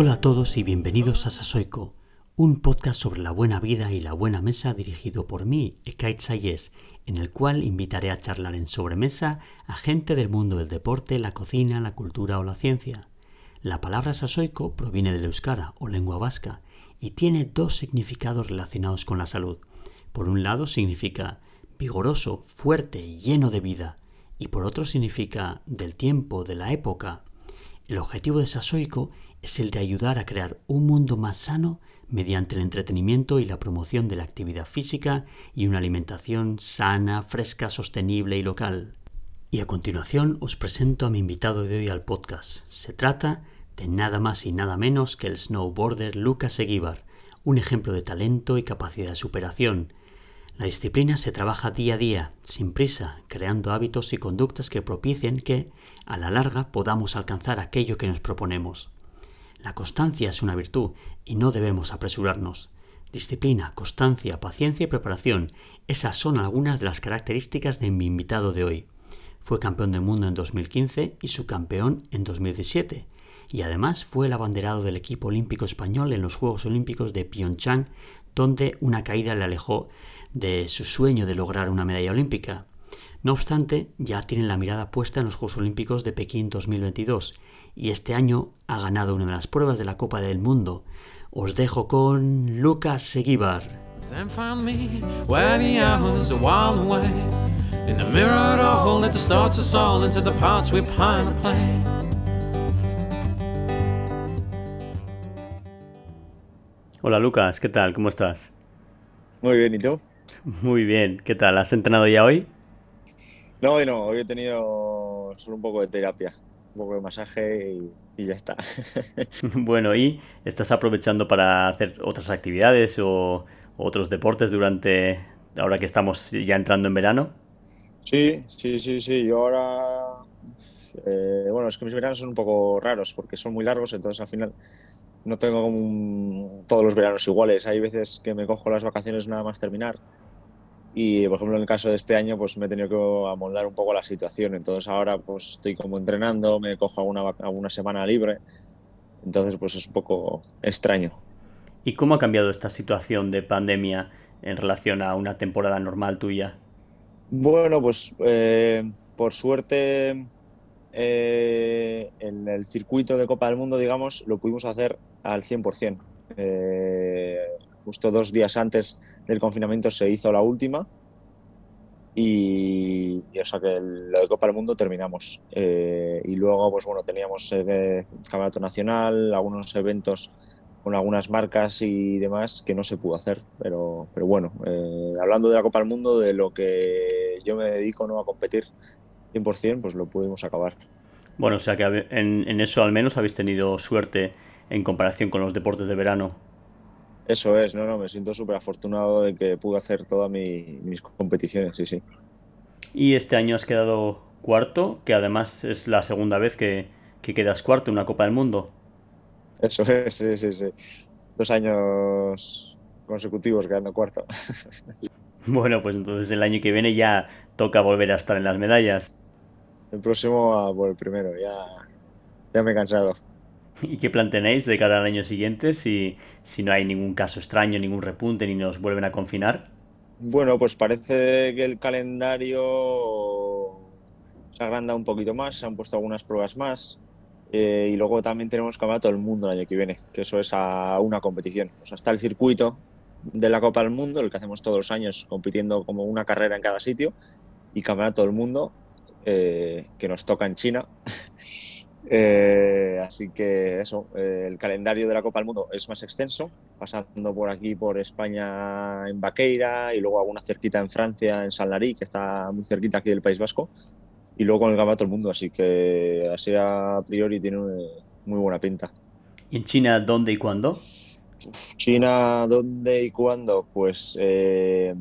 Hola a todos y bienvenidos a Sasoico, un podcast sobre la buena vida y la buena mesa dirigido por mí, Ekait Sayes, en el cual invitaré a charlar en sobremesa a gente del mundo del deporte, la cocina, la cultura o la ciencia. La palabra sasoico proviene del euskara o lengua vasca y tiene dos significados relacionados con la salud. Por un lado significa vigoroso, fuerte, lleno de vida, y por otro significa del tiempo, de la época. El objetivo de Sasoico es el de ayudar a crear un mundo más sano mediante el entretenimiento y la promoción de la actividad física y una alimentación sana, fresca, sostenible y local. Y a continuación os presento a mi invitado de hoy al podcast. Se trata de nada más y nada menos que el snowboarder Lucas Eguíbar, un ejemplo de talento y capacidad de superación. La disciplina se trabaja día a día, sin prisa, creando hábitos y conductas que propicien que, a la larga, podamos alcanzar aquello que nos proponemos. La constancia es una virtud y no debemos apresurarnos. Disciplina, constancia, paciencia y preparación, esas son algunas de las características de mi invitado de hoy. Fue campeón del mundo en 2015 y subcampeón en 2017, y además fue el abanderado del equipo olímpico español en los Juegos Olímpicos de Pyeongchang, donde una caída le alejó de su sueño de lograr una medalla olímpica. No obstante, ya tiene la mirada puesta en los Juegos Olímpicos de Pekín 2022 y este año ha ganado una de las pruebas de la Copa del Mundo. Os dejo con Lucas Seguibar. Hola Lucas, ¿qué tal? ¿Cómo estás? Muy bien, ¿y tú? Muy bien, ¿qué tal? ¿Has entrenado ya hoy? No, hoy no, hoy he tenido solo un poco de terapia, un poco de masaje y, ya está. bueno, ¿y estás aprovechando para hacer otras actividades o otros deportes durante, ahora que estamos ya entrando en verano? Sí, sí, sí, sí, yo ahora, eh, bueno, es que mis veranos son un poco raros porque son muy largos, entonces al final no tengo como todos los veranos iguales. Hay veces que me cojo las vacaciones nada más terminar y por ejemplo en el caso de este año pues me he tenido que amoldar un poco la situación. Entonces ahora pues estoy como entrenando me cojo alguna, alguna semana libre. Entonces pues es un poco extraño. ¿y cómo ha cambiado esta situación de pandemia en relación a una temporada normal tuya? Bueno pues eh, por suerte eh, en el circuito de Copa del Mundo digamos lo pudimos hacer al 100% eh, justo dos días antes del confinamiento se hizo la última y, o sea que lo de Copa del Mundo terminamos. Eh, y luego, pues bueno, teníamos el campeonato nacional, algunos eventos con algunas marcas y demás que no se pudo hacer. Pero, pero bueno, eh, hablando de la Copa del Mundo, de lo que yo me dedico ¿no? a competir 100%, pues lo pudimos acabar. Bueno, o sea que en, en eso al menos habéis tenido suerte en comparación con los deportes de verano. Eso es, no, no, me siento súper afortunado de que pude hacer todas mis competiciones, sí, sí. Y este año has quedado cuarto, que además es la segunda vez que, quedas cuarto en una Copa del Mundo. Eso es, sí, sí, sí. Dos años consecutivos quedando cuarto. bueno, pues entonces el año que viene ya toca volver a estar en las medallas. El próximo a por el primero, ya, ya me he cansado. ¿Y qué plan tenéis de cara al año siguiente si, si no hay ningún caso extraño, ningún repunte ni nos vuelven a confinar? Bueno, pues parece que el calendario se agranda un poquito más, se han puesto algunas pruebas más. Eh, y luego también tenemos Campeonato del Mundo el año que viene, que eso es a una competición. O sea, está el circuito de la Copa del Mundo, el que hacemos todos los años compitiendo como una carrera en cada sitio, y Campeonato del Mundo, eh, que nos toca en China. Eh, así que eso, eh, el calendario de la Copa del Mundo es más extenso, pasando por aquí, por España, en Baqueira, y luego alguna cerquita en Francia, en San Larí, que está muy cerquita aquí del País Vasco, y luego con el Campeonato del Mundo, así que así a priori tiene muy buena pinta. ¿Y en China dónde y cuándo? China, ¿dónde y cuándo? Pues eh,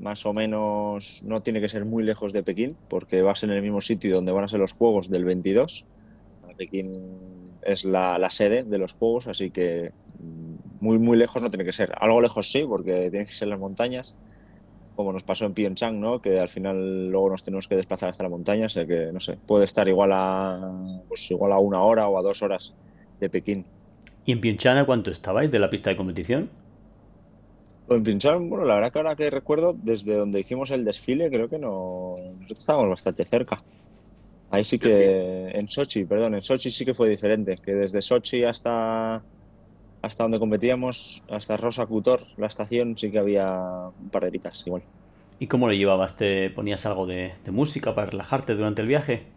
más o menos no tiene que ser muy lejos de Pekín, porque vas en el mismo sitio donde van a ser los Juegos del 22 Pekín es la, sede de los juegos, así que mm, muy, muy lejos no tiene que ser. Algo lejos sí, porque tiene que ser las montañas, como nos pasó en Pyeongchang, ¿no? que al final luego nos tenemos que desplazar hasta la montaña, o sea que, no sé, puede estar igual a, pues igual a una hora o a dos horas de Pekín. ¿Y en Piunchana cuánto estabais de la pista de competición? Pues en Piunchana, bueno, la verdad que ahora que recuerdo, desde donde hicimos el desfile, creo que no nosotros estábamos bastante cerca. Ahí sí que, en Sochi, perdón, en Sochi sí que fue diferente, que desde Sochi hasta, hasta donde competíamos, hasta Rosa Cutor, la estación, sí que había un par de horitas igual. ¿Y cómo lo llevabas? ¿Te ponías algo de, de música para relajarte durante el viaje?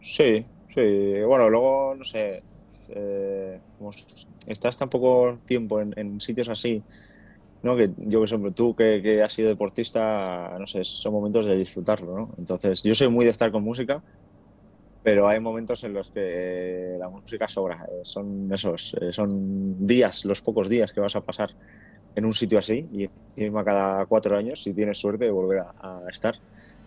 Sí, sí. Bueno, luego, no sé, eh, como estás tan poco tiempo en, en sitios así, ¿no? Que yo que sé, tú que, que, has sido deportista, no sé, son momentos de disfrutarlo, ¿no? Entonces, yo soy muy de estar con música, pero hay momentos en los que la música sobra. Eh, son esos, eh, son días, los pocos días que vas a pasar en un sitio así y encima cada cuatro años, si tienes suerte de volver a, a estar.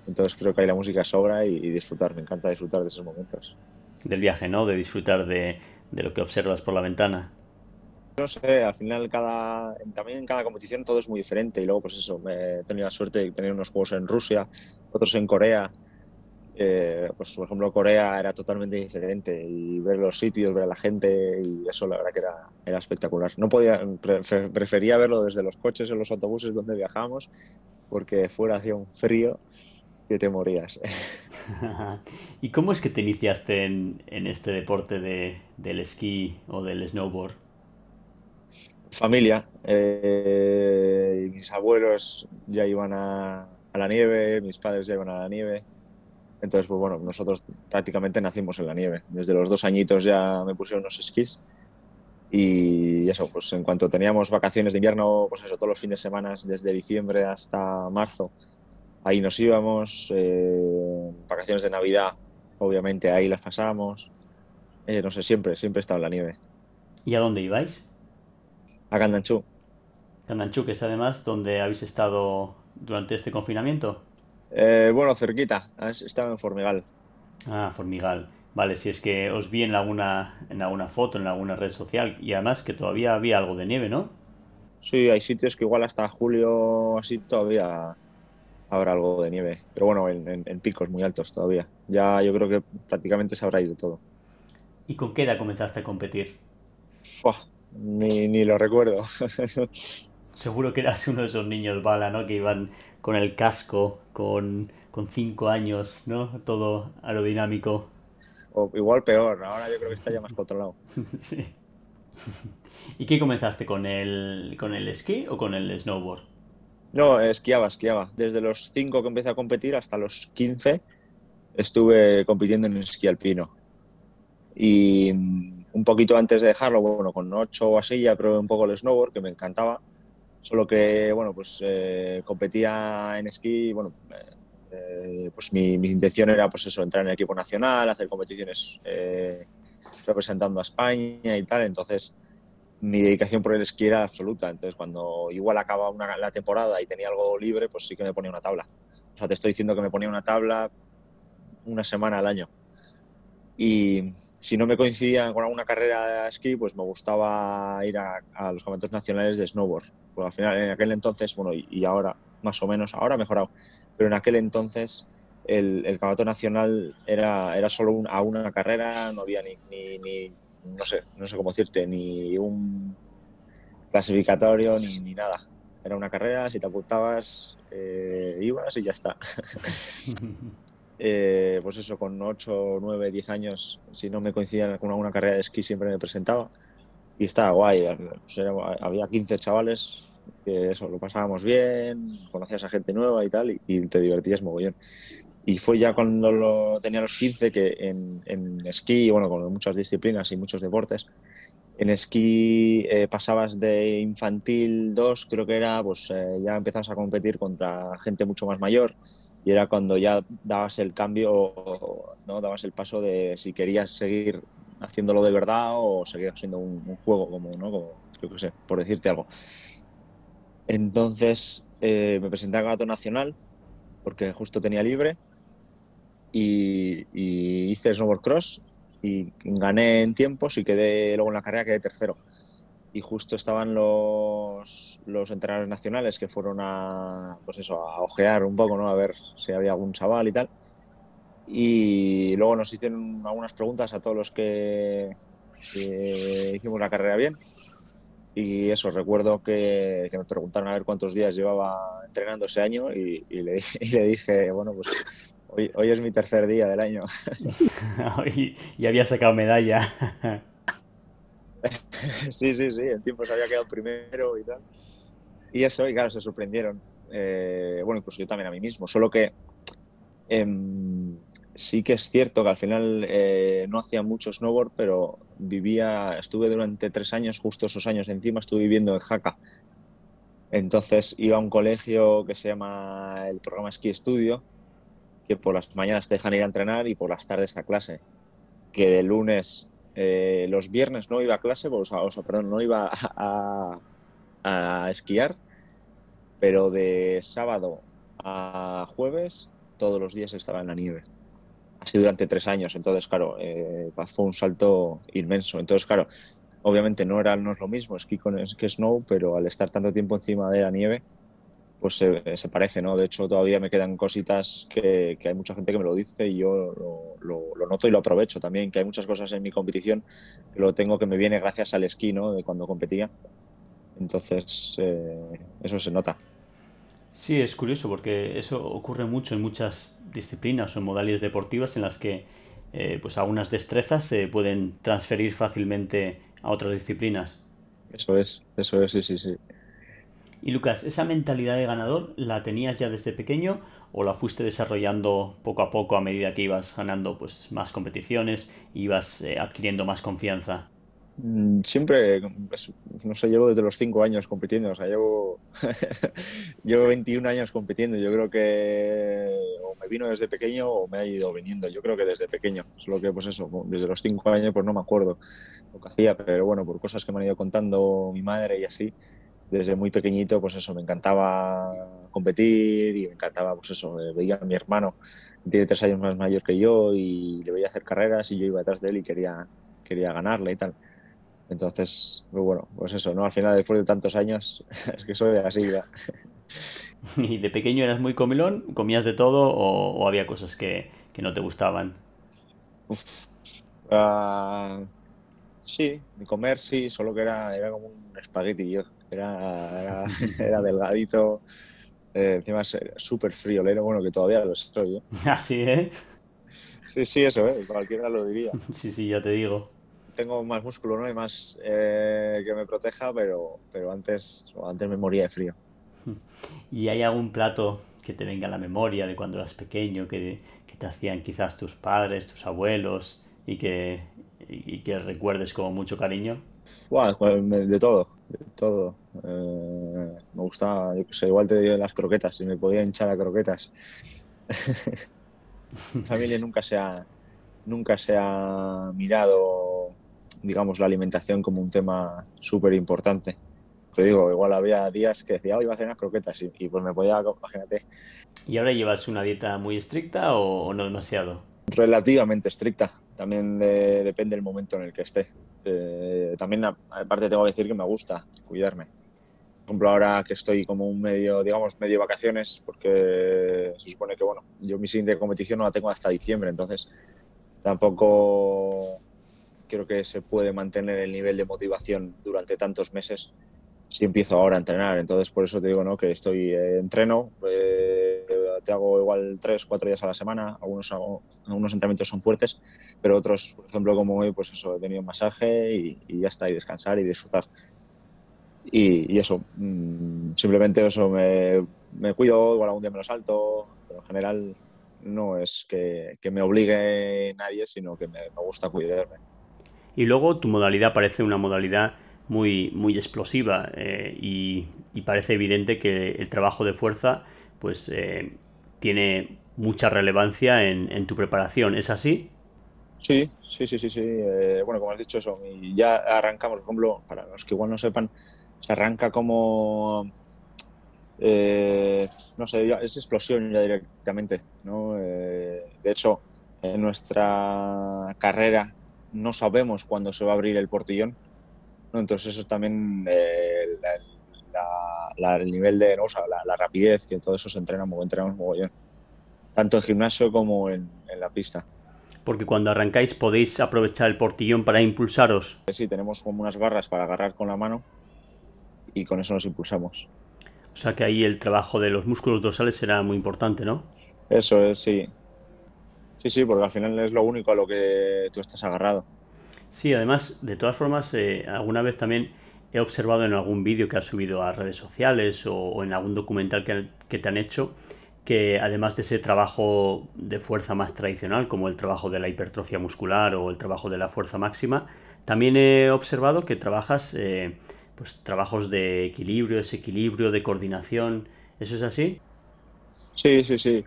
Entonces creo que ahí la música sobra y, y, disfrutar, me encanta disfrutar de esos momentos. Del viaje, ¿no? De disfrutar de, de lo que observas por la ventana. No sé, al final cada, también en cada competición todo es muy diferente y luego pues eso, he tenido la suerte de tener unos juegos en Rusia, otros en Corea, eh, pues por ejemplo Corea era totalmente diferente y ver los sitios, ver a la gente y eso la verdad que era, era espectacular. No podía, pre, prefería verlo desde los coches o los autobuses donde viajamos porque fuera hacía un frío que te morías. ¿Y cómo es que te iniciaste en, en este deporte de, del esquí o del snowboard? Familia. Eh, mis abuelos ya iban a, la nieve, mis padres ya iban a la nieve. Entonces, pues bueno, nosotros prácticamente nacimos en la nieve. Desde los dos añitos ya me pusieron unos esquís. Y eso, pues en cuanto teníamos vacaciones de invierno, pues eso, todos los fines de semana, desde diciembre hasta marzo, ahí nos íbamos. Eh, vacaciones de Navidad, obviamente ahí las pasábamos. Eh, no sé, siempre, siempre estaba en la nieve. ¿Y a dónde ibais? A Candanchú. Candanchú, que es además donde habéis estado durante este confinamiento. Eh, bueno, cerquita, estaba en Formigal. Ah, Formigal. Vale, si es que os vi en alguna, en alguna foto, en alguna red social, y además que todavía había algo de nieve, ¿no? Sí, hay sitios que igual hasta julio así todavía habrá algo de nieve. Pero bueno, en, en, en picos muy altos todavía. Ya yo creo que prácticamente se habrá ido todo. ¿Y con qué edad comenzaste a competir? Uf, ni, ni lo recuerdo. Seguro que eras uno de esos niños bala, ¿no? Que iban con el casco, con, con cinco años, ¿no? Todo aerodinámico. O igual peor, ahora yo creo que está ya más controlado. sí. ¿Y qué comenzaste? ¿Con el, ¿Con el esquí o con el snowboard? No, esquiaba, esquiaba. Desde los 5 que empecé a competir hasta los 15 estuve compitiendo en esquí alpino. Y un poquito antes de dejarlo, bueno, con 8 o así ya probé un poco el snowboard, que me encantaba. Solo que, bueno, pues eh, competía en esquí, bueno, eh, pues mi, intención era, pues eso, entrar en el equipo nacional, hacer competiciones eh, representando a España y tal. Entonces, mi dedicación por el esquí era absoluta. Entonces, cuando igual acaba una, la temporada y tenía algo libre, pues sí que me ponía una tabla. O sea, te estoy diciendo que me ponía una tabla una semana al año. Y si no me coincidía con alguna carrera de esquí, pues me gustaba ir a, a los campeonatos nacionales de snowboard. Pues al final, en aquel entonces, bueno, y, y ahora más o menos, ahora ha mejorado, pero en aquel entonces el, el campeonato nacional era, era solo un, a una carrera, no había ni, ni, ni no sé, no sé cómo decirte, ni un clasificatorio ni, ni nada. Era una carrera, si te apuntabas, eh, ibas y ya está. eh, pues eso, con 8, 9, 10 años, si no me coincidía con alguna carrera de esquí, siempre me presentaba. Y estaba guay. Sea, había 15 chavales que eso, lo pasábamos bien, conocías a gente nueva y tal, y, y te divertías mogollón. Y fue ya cuando lo tenía los 15 que en, en esquí, bueno, con muchas disciplinas y muchos deportes, en esquí eh, pasabas de infantil 2, creo que era, pues eh, ya empezabas a competir contra gente mucho más mayor y era cuando ya dabas el cambio, no dabas el paso de si querías seguir haciéndolo de verdad o seguir siendo un, juego, como, ¿no? como, yo qué sé, por decirte algo. Entonces eh, me presenté al campeonato nacional porque justo tenía libre y, y, hice snowboard cross y gané en tiempos y quedé luego en la carrera quedé tercero y justo estaban los, los entrenadores nacionales que fueron a pues eso a ojear un poco no a ver si había algún chaval y tal y luego nos hicieron algunas preguntas a todos los que hicimos la carrera bien. Y eso, recuerdo que, me preguntaron a ver cuántos días llevaba entrenando ese año y, le, dije, bueno, pues hoy, hoy, es mi tercer día del año. y, había sacado medalla. sí, sí, sí, en tiempo se había quedado primero y tal. Y eso, y claro, se sorprendieron. Eh, bueno, incluso yo también a mí mismo, solo que em, sí que es cierto que al final eh, no hacía mucho snowboard, pero vivía, estuve durante tres años, justo esos años encima, estuve viviendo en Jaca. Entonces iba a un colegio que se llama el programa Ski Studio, que por las mañanas te dejan ir a entrenar y por las tardes a clase. Que de lunes, eh, los viernes no iba a clase, o sea, perdón, no iba a, esquiar, pero de sábado a jueves todos los días estaba en la nieve. Así durante tres años, entonces claro, eh, fue un salto inmenso. Entonces claro, obviamente no, era, no es lo mismo esquí con que snow, pero al estar tanto tiempo encima de la nieve, pues se, parece, ¿no? De hecho, todavía me quedan cositas que, hay mucha gente que me lo dice y yo lo, noto y lo aprovecho también, que hay muchas cosas en mi competición que lo tengo que me viene gracias al esquí, ¿no? De cuando competía entonces, eh, eso se nota. Sí, es curioso porque eso ocurre mucho en muchas disciplinas o en modalidades deportivas en las que eh, pues algunas destrezas se pueden transferir fácilmente a otras disciplinas. Eso es, eso es, sí, sí, sí. Y Lucas, ¿esa mentalidad de ganador la tenías ya desde pequeño o la fuiste desarrollando poco a poco a medida que ibas ganando pues, más competiciones ibas eh, adquiriendo más confianza? Mm, siempre, pues, no sé, llevo desde los cinco años compitiendo, o sea, llevo, llevo 21 años compitiendo. Yo creo que o me vino desde pequeño o me ha ido viniendo. Yo creo que desde pequeño, solo que, pues eso, desde los cinco años, pues no me acuerdo lo que hacía, pero bueno, por cosas que me han ido contando mi madre y así, desde muy pequeñito, pues eso, me encantaba competir y me encantaba, pues eso, eh, veía a mi hermano, tiene tres años más mayor que yo y le veía hacer carreras y yo iba detrás de él y quería, quería ganarle y tal. Entonces, pues bueno, pues eso, ¿no? Al final, después de tantos años, es que soy así ya. ¿Y de pequeño eras muy comilón? ¿Comías de todo o, había cosas que, no te gustaban? Uh, sí, de comer sí, solo que era, era como un espagueti yo. Era, era, delgadito, eh, encima súper friolero, bueno, que todavía lo soy yo. Así, ¿eh? Sí, sí, eso, ¿eh? Cualquiera lo diría. Sí, sí, ya te digo tengo más músculo, ¿no? Y más eh, que me proteja, pero, pero antes, antes me moría de frío. ¿Y hay algún plato que te venga a la memoria de cuando eras pequeño, que, que te hacían quizás tus padres, tus abuelos, y que, y que recuerdes con mucho cariño? Bueno, de todo, de todo. Eh, me gustaba, yo sé, igual te digo las croquetas, si me podía hinchar a croquetas. Mi familia nunca se ha, nunca se ha mirado digamos, la alimentación como un tema súper importante. Te digo, igual había días que decía, hoy iba a hacer unas croquetas y, pues me podía, imagínate. ¿Y ahora llevas una dieta muy estricta o, no demasiado? Relativamente estricta, también depende del momento en el que esté. Eh, también, aparte, tengo que decir que me gusta cuidarme. Por ejemplo, ahora que estoy como un medio, digamos, medio vacaciones, porque se supone que, bueno, yo mi siguiente competición no la tengo hasta diciembre, entonces tampoco creo que se puede mantener el nivel de motivación durante tantos meses si empiezo ahora a entrenar. Entonces, por eso te digo ¿no? que estoy eh, entreno, eh, te hago igual tres, cuatro días a la semana, algunos, algunos entrenamientos son fuertes, pero otros, por ejemplo, como hoy, pues eso, he tenido masaje y, ya está, y descansar y disfrutar. Y, eso, mm, simplemente eso, me, me, cuido, igual algún día me lo salto, pero en general no es que, que me obligue nadie, sino que me, me gusta cuidarme. Y luego tu modalidad parece una modalidad muy, muy explosiva eh, y, parece evidente que el trabajo de fuerza pues eh, tiene mucha relevancia en, tu preparación. ¿Es así? Sí, sí, sí, sí, sí. Eh, bueno, como has dicho eso, ya arrancamos, por ejemplo, para los que igual no sepan, se arranca como, no sé, es explosión ya directamente, ¿no? de hecho, en nuestra carrera no sabemos cuándo se va a abrir el portillón. ¿no? Entonces eso también, eh, el nivel de, ¿no? la, rapidez, que todo eso se entrena, entrenamos mogollón. Tanto en gimnasio como en, la pista. porque cuando arrancáis podéis aprovechar el portillón para impulsaros. Sí, tenemos como unas barras para agarrar con la mano y con eso nos impulsamos. O sea que ahí el trabajo de los músculos dorsales será muy importante, ¿no? Eso es, sí. Sí, sí, porque al final es lo único a lo que tú estás agarrado. Sí, además, de todas formas, eh, alguna vez también he observado en algún vídeo que has subido a redes sociales o, en algún documental que, te han hecho que además de ese trabajo de fuerza más tradicional, como el trabajo de la hipertrofia muscular o el trabajo de la fuerza máxima, también he observado que trabajas eh, pues trabajos de equilibrio, desequilibrio, de coordinación. ¿Eso es así? Sí, sí, sí.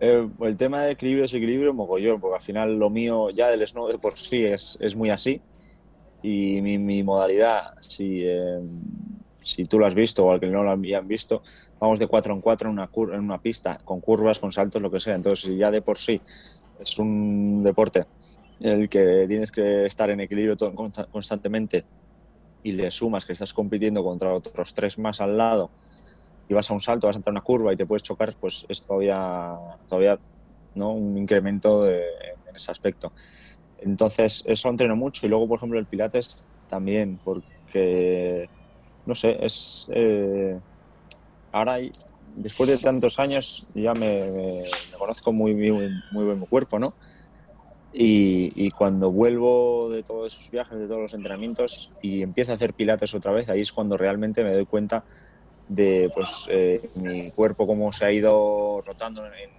Eh, el tema de equilibrio, desequilibrio, mogollón, porque al final lo mío ya del snow de por sí es, es muy así. Y mi, mi modalidad, si, eh, si tú lo has visto o al que no lo habían visto, vamos de 4 en 4 en una, en una pista, con curvas, con saltos, lo que sea. Entonces, ya de por sí es un deporte en el que tienes que estar en equilibrio constantemente y le sumas que estás compitiendo contra otros tres más al lado y vas a un salto, vas a entrar a una curva y te puedes chocar, pues es todavía, todavía ¿no? un incremento en ese aspecto. Entonces, eso entreno mucho y luego, por ejemplo, el Pilates también, porque, no sé, es... Eh, ahora, después de tantos años, ya me, conozco muy, muy, muy bien mi cuerpo, ¿no? Y, cuando vuelvo de todos esos viajes, de todos los entrenamientos y empiezo a hacer pilates otra vez, ahí es cuando realmente me doy cuenta de pues, eh, mi cuerpo, cómo se ha ido rotando en,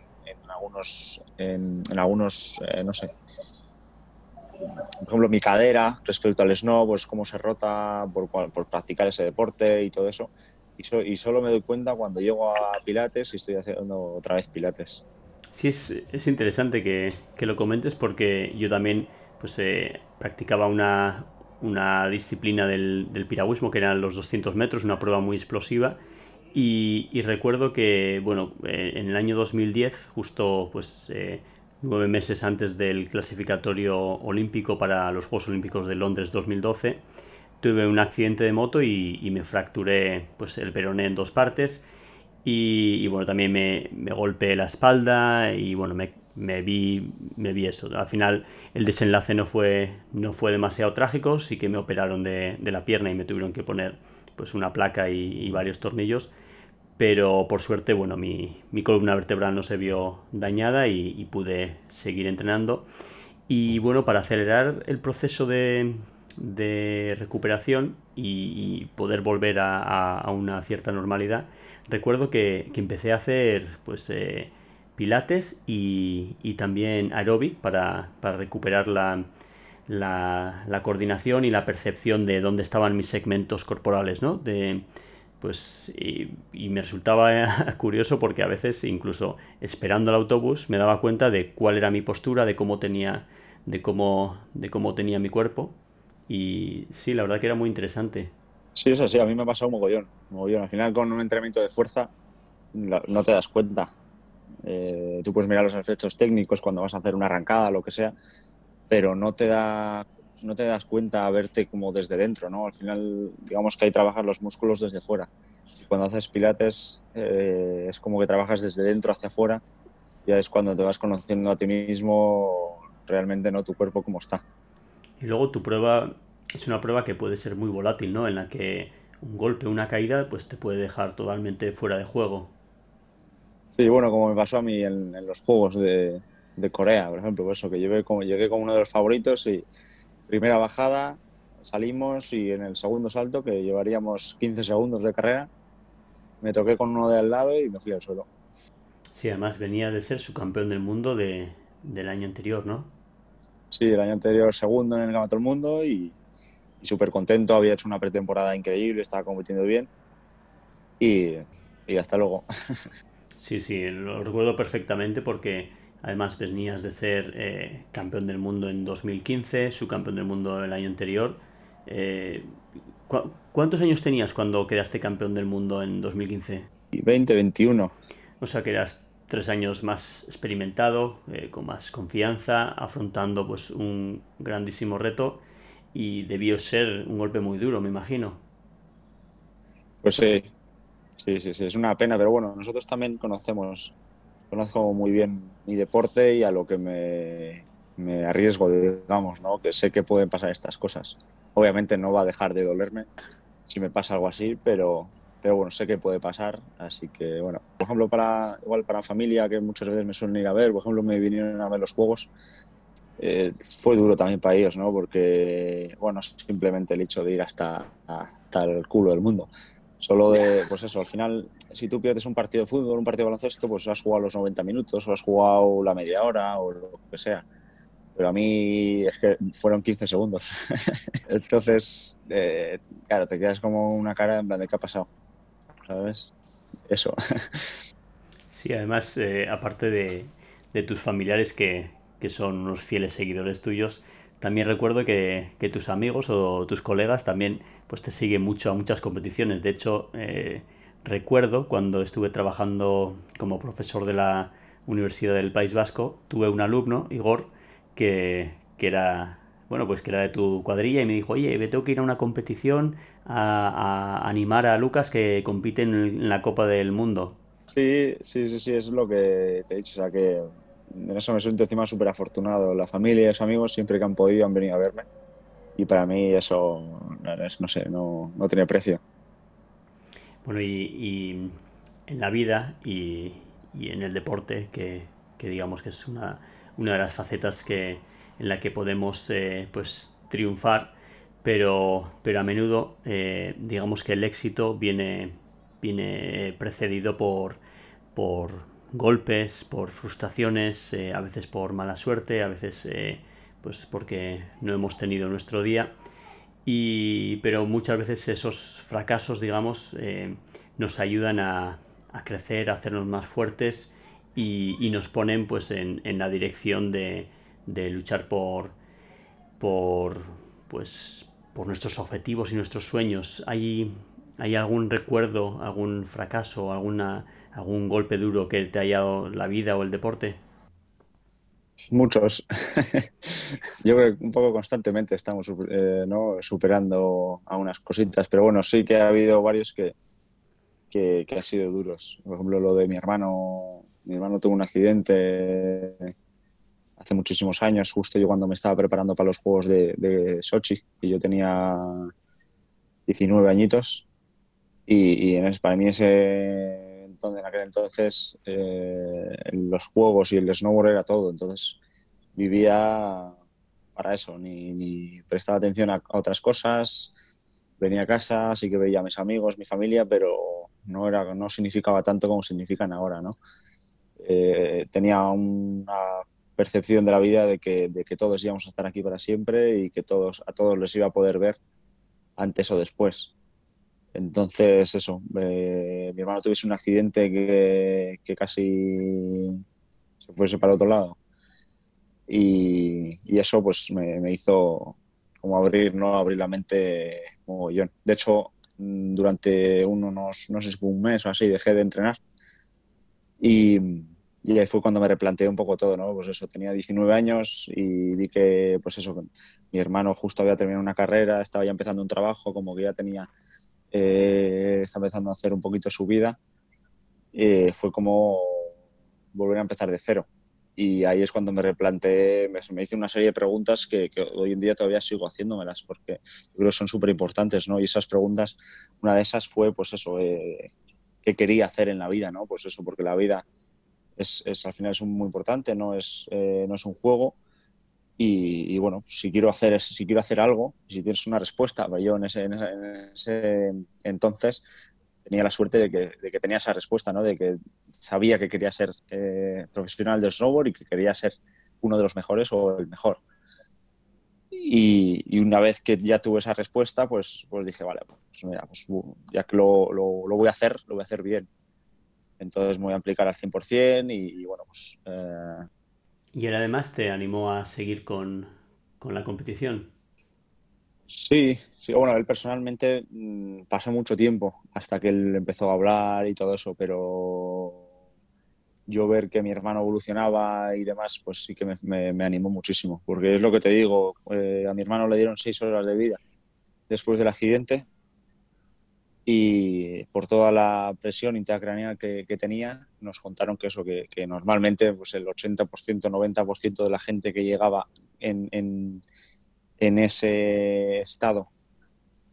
algunos, en, algunos eh, no sé, por ejemplo, mi cadera respecto al snow, pues cómo se rota por, por practicar ese deporte y todo eso. Y, y, solo me doy cuenta cuando llego a Pilates y estoy haciendo otra vez Pilates. Sí, es, es interesante que, que, lo comentes porque yo también pues, eh, practicaba una, una disciplina del, del, piragüismo que eran los 200 metros, una prueba muy explosiva. Y, y recuerdo que, bueno, eh, en el año 2010, justo pues eh, nueve meses antes del clasificatorio olímpico para los Juegos Olímpicos de Londres 2012, tuve un accidente de moto y, y me fracturé pues, el peroné en dos partes y, bueno, también me, golpeé la espalda y bueno, me, me, vi, me vi eso. Al final el desenlace no fue, no fue demasiado trágico, sí que me operaron de, de la pierna y me tuvieron que poner pues una placa y, varios tornillos. Pero por suerte, bueno, mi, mi, columna vertebral no se vio dañada y, pude seguir entrenando. Y bueno, para acelerar el proceso de, de recuperación y, poder volver a, una cierta normalidad, recuerdo que, empecé a hacer pues eh, pilates y, también aeróbic para, recuperar la, la, coordinación y la percepción de dónde estaban mis segmentos corporales, ¿no? De, pues, y, me resultaba curioso porque a veces, incluso esperando el autobús, me daba cuenta de cuál era mi postura, de cómo tenía, de cómo, de cómo tenía mi cuerpo. Y sí, la verdad que era muy interesante. Sí, es así, a mí me ha pasado un mogollón, mogollón. Al final con un entrenamiento de fuerza no te das cuenta. Eh, tú puedes mirar los efectos técnicos cuando vas a hacer una arrancada, lo que sea, pero no te da no te das cuenta a verte como desde dentro, ¿no? Al final, digamos que hay trabajar los músculos desde fuera. Y cuando haces pilates eh, es como que trabajas desde dentro hacia afuera, ya es cuando te vas conociendo a ti mismo realmente, ¿no? Tu cuerpo cómo está. Y luego tu prueba es una prueba que puede ser muy volátil, ¿no? En la que un golpe, una caída, pues te puede dejar totalmente fuera de juego. Sí, bueno, como me pasó a mí en, los juegos de, Corea, por ejemplo, pues eso, que llegué como, llegué como uno de los favoritos y primera bajada, salimos y en el segundo salto, que llevaríamos 15 segundos de carrera, me toqué con uno de al lado y me fui al suelo. Sí, además venía de ser su campeón del mundo de, del año anterior, ¿no? Sí, el año anterior segundo en el Campeonato del Mundo y, y súper contento, había hecho una pretemporada increíble, estaba compitiendo bien y, y hasta luego. Sí, sí, lo recuerdo perfectamente porque además venías de ser eh, campeón del mundo en 2015, subcampeón del mundo el año anterior. Eh, ¿Cuántos años tenías cuando quedaste campeón del mundo en 2015? 20, 21. O sea que eras tres años más experimentado, eh, con más confianza, afrontando pues un grandísimo reto y debió ser un golpe muy duro, me imagino. Pues sí, sí, sí, sí, es una pena, pero bueno, nosotros también conocemos, conozco muy bien mi deporte y a lo que me, me arriesgo, digamos, ¿no? Que sé que pueden pasar estas cosas. Obviamente no va a dejar de dolerme si me pasa algo así, pero, pero bueno, sé que puede pasar, así que bueno, por ejemplo, para igual para familia que muchas veces me suelen ir a ver, por ejemplo, me vinieron a ver los juegos, eh, fue duro también para ellos, ¿no? Porque, bueno, simplemente el hecho de ir hasta, hasta el culo del mundo. Solo de, pues eso, al final, si tú pierdes un partido de fútbol, un partido de baloncesto, pues has jugado los 90 minutos o has jugado la media hora o lo que sea. Pero a mí es que fueron 15 segundos. Entonces, eh, claro, te quedas como una cara en plan de qué ha pasado. ¿Sabes? Eso. Sí, además, eh, aparte de, de, tus familiares que, que, son unos fieles seguidores tuyos, también recuerdo que, que, tus amigos o tus colegas también pues te siguen mucho a muchas competiciones. De hecho, eh, recuerdo cuando estuve trabajando como profesor de la Universidad del País Vasco, tuve un alumno, Igor, que, que era bueno, pues que era de tu cuadrilla y me dijo, oye, me tengo que ir a una competición a, animar a Lucas que compite en, la Copa del Mundo. Sí, sí, sí, sí, es lo que te he dicho, o sea que en eso me siento encima súper afortunado. La familia y los amigos siempre que han podido han venido a verme y para mí eso, no sé, no, no tiene precio. Bueno, y, en la vida y, en el deporte, que, digamos que es una, una de las facetas que, en la que podemos eh, pues triunfar, pero, pero a menudo eh, digamos que el éxito viene, viene precedido por, por golpes, por frustraciones, eh, a veces por mala suerte, a veces pues porque no hemos tenido nuestro día. Y, pero muchas veces esos fracasos, digamos, nos ayudan a, a, crecer, a hacernos más fuertes y, y nos ponen pues en, en la dirección de, de luchar por, por, pues, por nuestros objetivos y nuestros sueños. ¿Hay, ¿Hay algún recuerdo, algún fracaso, alguna, algún golpe duro que te haya dado la vida o el deporte? Muchos. Yo creo que un poco constantemente estamos eh, ¿no? superando algunas cositas, pero bueno, sí que ha habido varios que, que, que han sido duros. Por ejemplo, lo de mi hermano. Mi hermano tuvo un accidente hace muchísimos años, justo yo cuando me estaba preparando para los Juegos de, de Sochi, y yo tenía 19 añitos, y, y para mí ese, entonces, en aquel entonces eh, los Juegos y el snowboard era todo, entonces vivía para eso, ni, prestaba atención a, otras cosas, venía a casa, sí que veía a mis amigos, mi familia, pero no, era, no significaba tanto como significan ahora, ¿no? Eh, tenía una percepción de la vida de que, de que todos íbamos a estar aquí para siempre y que todos, a todos les iba a poder ver antes o después. Entonces, eso, mi hermano tuviese un accidente que, que, casi se fuese para otro lado. Y, y eso pues me, me, hizo como abrir, no abrir la mente yo De hecho, mm, durante unos, no sé si un mes o así, dejé de entrenar. Y, y ahí fue cuando me replanteé un poco todo, ¿no? Pues eso, tenía 19 años y vi que, pues eso, mi hermano justo había terminado una carrera, estaba ya empezando un trabajo, como que ya tenía, eh, estaba empezando a hacer un poquito su vida. Eh, fue como volver a empezar de cero. Y ahí es cuando me replanteé, me, me hice una serie de preguntas que, que, hoy en día todavía sigo haciéndomelas, porque yo creo que son súper importantes, ¿no? Y esas preguntas, una de esas fue, pues eso, eh, ¿qué quería hacer en la vida, ¿no? Pues eso, porque la vida es, es, al final es muy importante, no es, eh, no es un juego. Y, bueno, si quiero hacer si quiero hacer algo, si tienes una respuesta, yo en ese, en entonces tenía la suerte de que, de tenía esa respuesta, ¿no? de que sabía que quería ser eh, profesional del snowboard y que quería ser uno de los mejores o el mejor. Y, una vez que ya tuve esa respuesta, pues, pues dije, vale, pues mira, pues ya que lo voy a hacer, lo voy a hacer bien. Entonces me voy a aplicar al 100% y, y bueno, pues... Eh... ¿Y él además te animó a seguir con, con la competición? Sí, sí, bueno, él personalmente mmm, pasó mucho tiempo hasta que él empezó a hablar y todo eso, pero yo ver que mi hermano evolucionaba y demás, pues sí que me, me, me animó muchísimo, porque es lo que te digo, eh, a mi hermano le dieron seis horas de vida después del accidente y por toda la presión intracraneal que, tenía, nos contaron que eso, que, normalmente pues el 80%, 90% de la gente que llegaba en, en, ese estado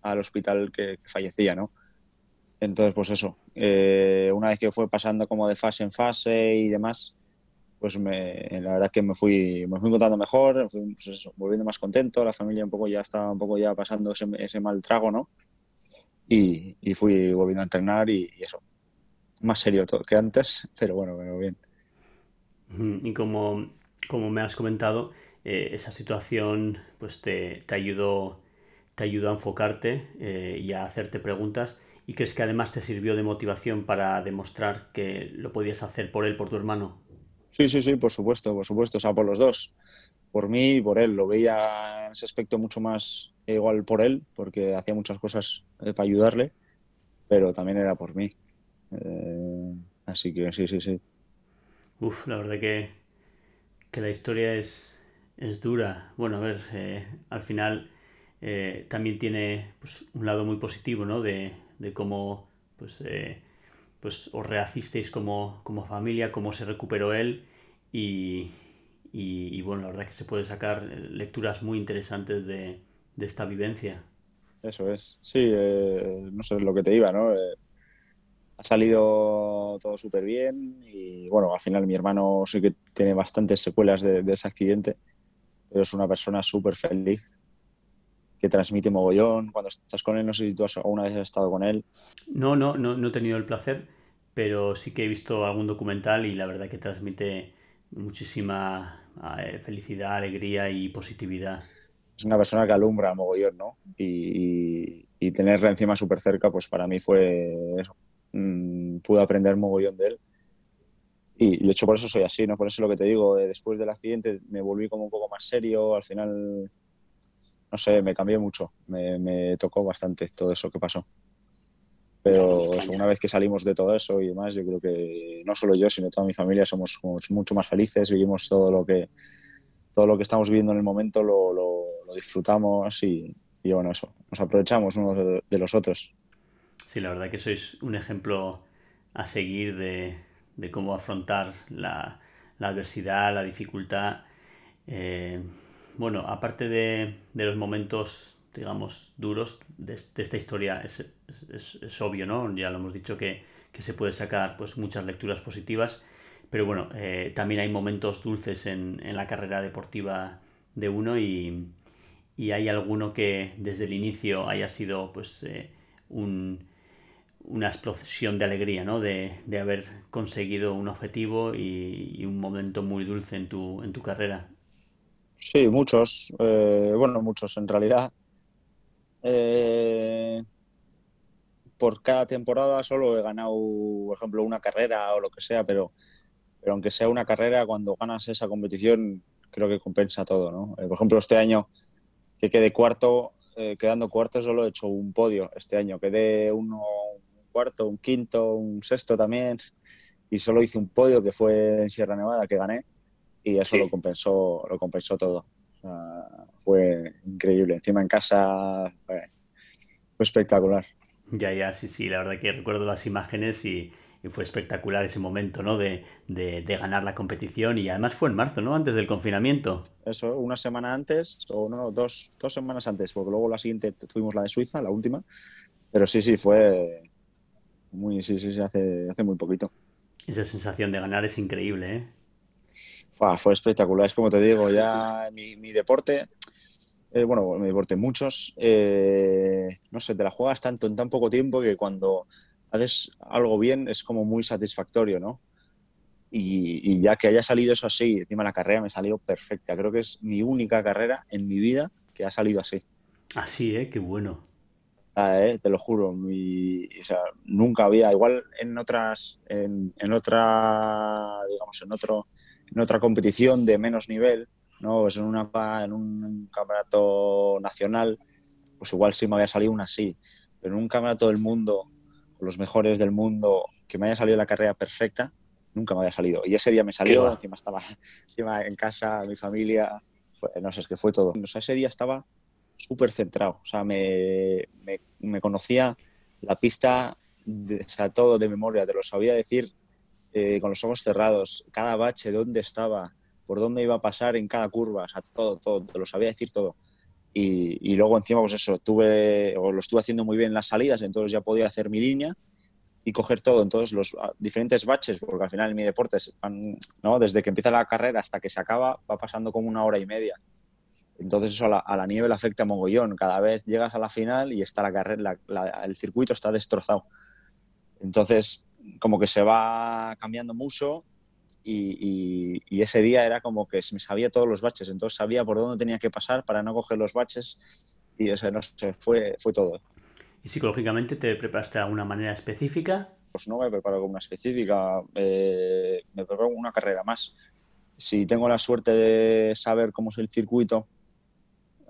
al hospital que, fallecía, ¿no? Entonces, pues eso, eh, una vez que fue pasando como de fase en fase y demás, pues me, la verdad es que me fui, me fui encontrando mejor, pues volviendo más contento, la familia un poco ya estaba un poco ya pasando ese, ese mal trago, ¿no? Y, y, fui volviendo a entrenar y, eso, más serio todo que antes, pero bueno, pero bien. Y como, como me has comentado, eh, esa situación pues te, te, ayudó, te ayudó a enfocarte eh, y a hacerte preguntas y crees que además te sirvió de motivación para demostrar que lo podías hacer por él, por tu hermano. Sí, sí, sí, por supuesto, por supuesto, o sea, por los dos, por mí y por él. Lo veía en ese aspecto mucho más igual por él, porque hacía muchas cosas eh, para ayudarle, pero también era por mí. Eh, así que sí, sí, sí. Uf, la verdad que, que la historia es, es dura. Bueno, a ver, eh, al final también tiene pues, un lado muy positivo, ¿no? De, de cómo pues, pues os rehacisteis como, como familia, cómo se recuperó él y, y, bueno, la verdad que se puede sacar lecturas muy interesantes de, de esta vivencia. Eso es, sí, eh, no sé lo que te iba, ¿no? Eh, ha salido todo súper bien y bueno, al final mi hermano sí que tiene bastantes secuelas de, de ese accidente, pero es una persona súper feliz que transmite mogollón. Cuando estás con él, no sé si tú alguna vez has estado con él. No, no, no, no he tenido el placer, pero sí que he visto algún documental y la verdad que transmite muchísima eh, felicidad, alegría y positividad. Es una persona que alumbra mogollón, ¿no? Y, y, tenerla encima súper cerca, pues para mí fue eso. Mm, pude aprender mogollón de él. Y de hecho por eso soy así, ¿no? Por eso es lo que te digo, eh, después del accidente me volví como un poco más serio, al final, no sé, me cambié mucho, me, me tocó bastante todo eso que pasó. Pero una vez que salimos de todo eso y demás, yo creo que no solo yo, sino toda mi familia somos, mucho más felices, vivimos todo lo que, todo lo que estamos viviendo en el momento, lo, lo, disfrutamos y, y, bueno, eso, nos aprovechamos unos de, los otros. Sí, la verdad que sois un ejemplo a seguir de, de cómo afrontar la, la, adversidad, la dificultad. Eh, bueno, aparte de, de los momentos digamos, duros de, esta historia es, es, obvio, ¿no? Ya lo hemos dicho que, que, se puede sacar pues, muchas lecturas positivas, pero bueno, eh, también hay momentos dulces en, en, la carrera deportiva de uno y, y, hay alguno que desde el inicio haya sido pues eh, un, una explosión de alegría, ¿no? De, de haber conseguido un objetivo y, un momento muy dulce en tu, en tu carrera. Sí, muchos. Eh, bueno, muchos en realidad eh, por cada temporada solo he ganado, por ejemplo, una carrera o lo que sea, pero, pero aunque sea una carrera, cuando ganas esa competición, creo que compensa todo, ¿no? Eh, por ejemplo, este año que quedé cuarto, eh, quedando cuarto solo he hecho un podio este año, quedé uno, un cuarto, un quinto, un sexto también, y solo hice un podio que fue en Sierra Nevada que gané, y eso lo compensó, lo compensó todo fue increíble. Encima en casa fue, espectacular. Ya, ya, sí, sí, la verdad que recuerdo las imágenes y, fue espectacular ese momento, ¿no? De, ganar la competición y además fue en marzo, ¿no? Antes del confinamiento. Eso, una semana antes, o no, dos, dos semanas antes, porque luego la siguiente tuvimos la de Suiza, la última. Pero sí, sí, fue muy, sí, sí, hace, hace muy poquito. Esa sensación de ganar es increíble, ¿eh? fue espectacular, es como te digo, ya mi, mi deporte, eh, bueno, mi deporte, muchos, eh, no sé, te la juegas tanto en tan poco tiempo que cuando haces algo bien es como muy satisfactorio, ¿no? Y, y, ya que haya salido eso así, encima la carrera me salió perfecta. Creo que es mi única carrera en mi vida que ha salido así. Así, ¿eh? Qué bueno. Ah, ¿eh? Te lo juro. Mi, o sea, nunca había, igual en otras, en, en otra, digamos, en otro en otra competición de menos nivel, ¿no? Pues en, una, en un campeonato nacional, pues igual sí me había salido una así, pero en un campeonato del mundo, los mejores del mundo, que me haya salido la carrera perfecta, nunca me había salido. Y ese día me salió, encima estaba encima en casa, mi familia, no sé, es que fue todo. O sea, ese día estaba súper centrado, o sea, me, me, me, conocía la pista, de, o sea, todo de memoria, te lo sabía decir eh, con los ojos cerrados, cada bache, dónde estaba, por dónde iba a pasar en cada curva, o sea, todo, todo, te lo sabía decir todo. Y, y luego encima, pues eso, tuve, o lo estuve haciendo muy bien en las salidas, entonces ya podía hacer mi línea y coger todo en todos los diferentes baches, porque al final en mi deporte, ¿no? desde que empieza la carrera hasta que se acaba, va pasando como una hora y media. Entonces eso a la, a la nieve le afecta mogollón. Cada vez llegas a la final y está la carrera, el circuito está destrozado. Entonces, como que se va cambiando mucho y, y, ese día era como que me sabía todos los baches, entonces sabía por dónde tenía que pasar para no coger los baches y o no sé, fue, fue todo. ¿Y psicológicamente te preparaste de alguna manera específica? Pues no me preparo con una específica, eh, me preparo con una carrera más. Si tengo la suerte de saber cómo es el circuito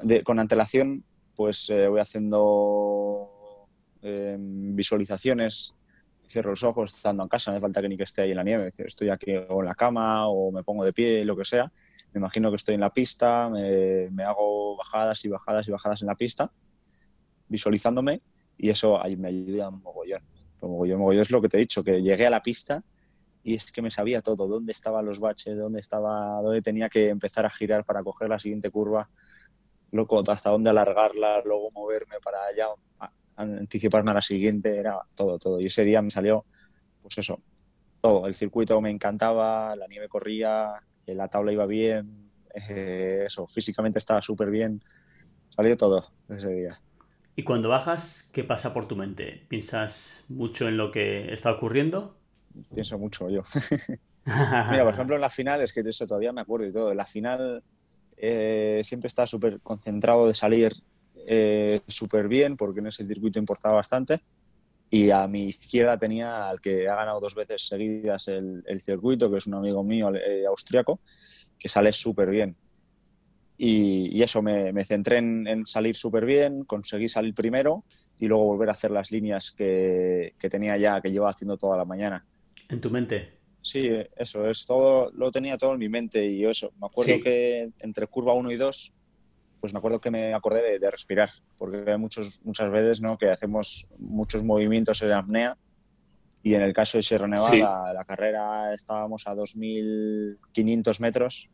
de, con antelación, pues eh, voy haciendo eh, visualizaciones, cierro los ojos estando en casa, no hace falta que ni que esté ahí en la nieve, estoy aquí o en la cama o me pongo de pie, lo que sea. Me imagino que estoy en la pista, me, me hago bajadas y bajadas y bajadas en la pista, visualizándome y eso me ayuda un mogollón. Mogollón, mogollón es lo que te he dicho, que llegué a la pista y es que me sabía todo, dónde estaban los baches, dónde estaba, dónde tenía que empezar a girar para coger la siguiente curva, loco, hasta dónde alargarla, luego moverme para allá, anticiparme a la siguiente, era todo, todo. Y ese día me salió, pues eso, todo. El circuito me encantaba, la nieve corría, la tabla iba bien, eh, eso, físicamente estaba súper bien, salió todo ese día. Y cuando bajas, ¿qué pasa por tu mente? ¿Piensas mucho en lo que está ocurriendo? Pienso mucho yo. Mira, por ejemplo, en la final, es que de eso todavía me acuerdo y todo. En la final eh, siempre estaba súper concentrado de salir eh, súper bien, porque en ese circuito importaba bastante. Y a mi izquierda tenía al que ha ganado dos veces seguidas el, circuito, que es un amigo mío eh, austriaco, que sale súper bien. Y, eso, me, centré en, salir súper bien, conseguí salir primero y luego volver a hacer las líneas que, tenía ya, que llevaba haciendo toda la mañana. ¿En tu mente? Sí, eso, es todo, lo tenía todo en mi mente y eso. Me acuerdo que entre curva 1 y 2, pues me acuerdo que me acordé de, respirar, porque hay muchos, muchas veces ¿no? que hacemos muchos movimientos en apnea y en el caso de Sierra Nevada, la carrera estábamos a 2.500 metros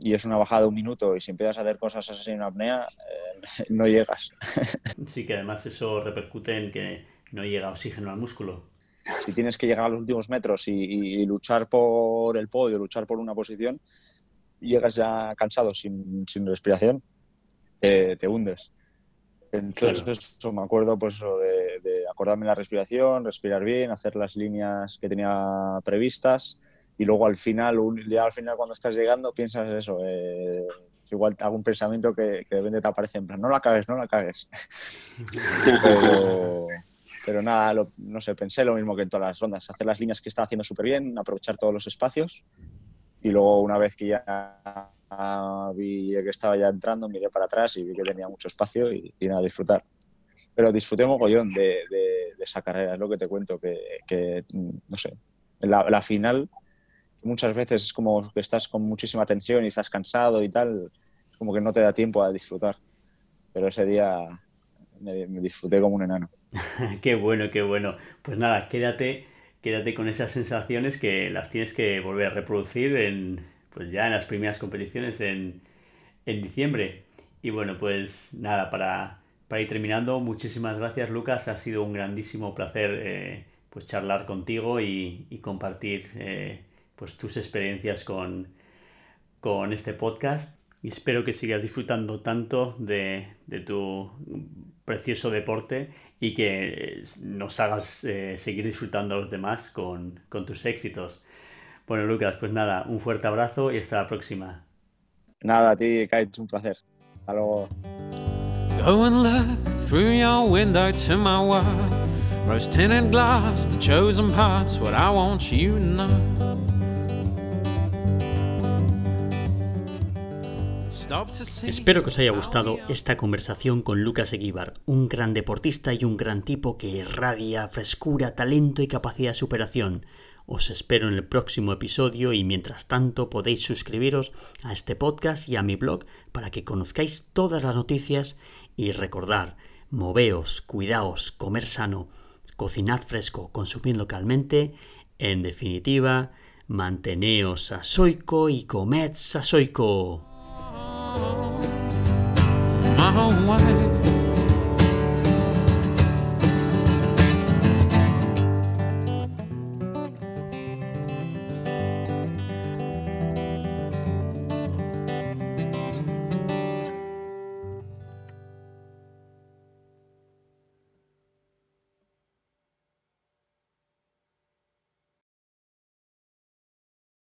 y es una bajada de un minuto y si empiezas a hacer cosas así en apnea, eh, no llegas. Sí, que además eso repercute en que no llega oxígeno al músculo. Si tienes que llegar a los últimos metros y, luchar por el podio, luchar por una posición, llegas ya cansado, sin, sin respiración, te hundes. Entonces, eso, me acuerdo pues, de, de acordarme la respiración, respirar bien, hacer las líneas que tenía previstas y luego al final, ya al final cuando estás llegando piensas eso, eh, igual algún pensamiento que, que de repente te aparece en plan, no la cagues, no la cagues. pero, nada, no sé, pensé lo mismo que en todas las rondas, hacer las líneas que está haciendo súper bien, aprovechar todos los espacios y luego una vez que ya vi que estaba ya entrando, miré para atrás y vi que tenía mucho espacio y, nada, disfrutar. Pero disfruté mogollón de, de, de, esa carrera, es lo que te cuento, que, que no sé, la, la final muchas veces es como que estás con muchísima tensión y estás cansado y tal, como que no te da tiempo a disfrutar. Pero ese día me, disfruté como un enano. qué bueno, qué bueno. Pues nada, quédate, quédate con esas sensaciones que las tienes que volver a reproducir en, pues ya en las primeras competiciones en, en diciembre. Y bueno, pues nada, para, para, ir terminando, muchísimas gracias Lucas, ha sido un grandísimo placer eh, pues charlar contigo y, compartir eh, pues tus experiencias con, con este podcast y espero que sigas disfrutando tanto de, tu precioso deporte y que nos hagas eh, seguir disfrutando a los demás con, tus éxitos. Bueno, Lucas, pues nada, un fuerte abrazo y hasta la próxima. Nada, a ti, Kai, es un placer. Hasta luego. Espero que os haya gustado esta conversación con Lucas Eguíbar, un gran deportista y un gran tipo que irradia frescura, talento y capacidad de superación. Os espero en el próximo episodio y mientras tanto podéis suscribiros a este podcast y a mi blog para que conozcáis todas las noticias y recordar, moveos, cuidaos, comer sano, cocinad fresco, consumid localmente, en definitiva, manteneos sasoico y comed sasoico. My